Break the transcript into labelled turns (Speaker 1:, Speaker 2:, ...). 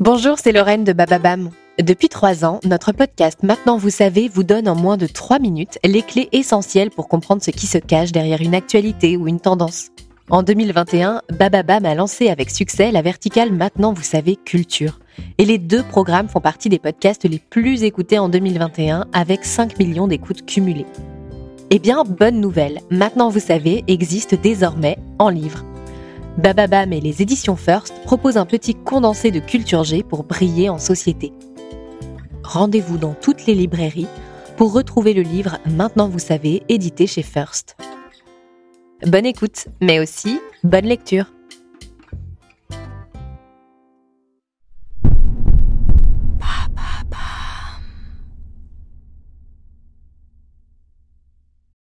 Speaker 1: Bonjour, c'est Lorraine de Bababam. Depuis trois ans, notre podcast Maintenant vous savez vous donne en moins de trois minutes les clés essentielles pour comprendre ce qui se cache derrière une actualité ou une tendance. En 2021, Bababam a lancé avec succès la verticale Maintenant vous savez culture. Et les deux programmes font partie des podcasts les plus écoutés en 2021 avec 5 millions d'écoutes cumulées. Eh bien, bonne nouvelle, Maintenant vous savez existe désormais en livre. Bababam et les éditions First proposent un petit condensé de culture G pour briller en société. Rendez-vous dans toutes les librairies pour retrouver le livre Maintenant vous savez, édité chez First. Bonne écoute, mais aussi bonne lecture.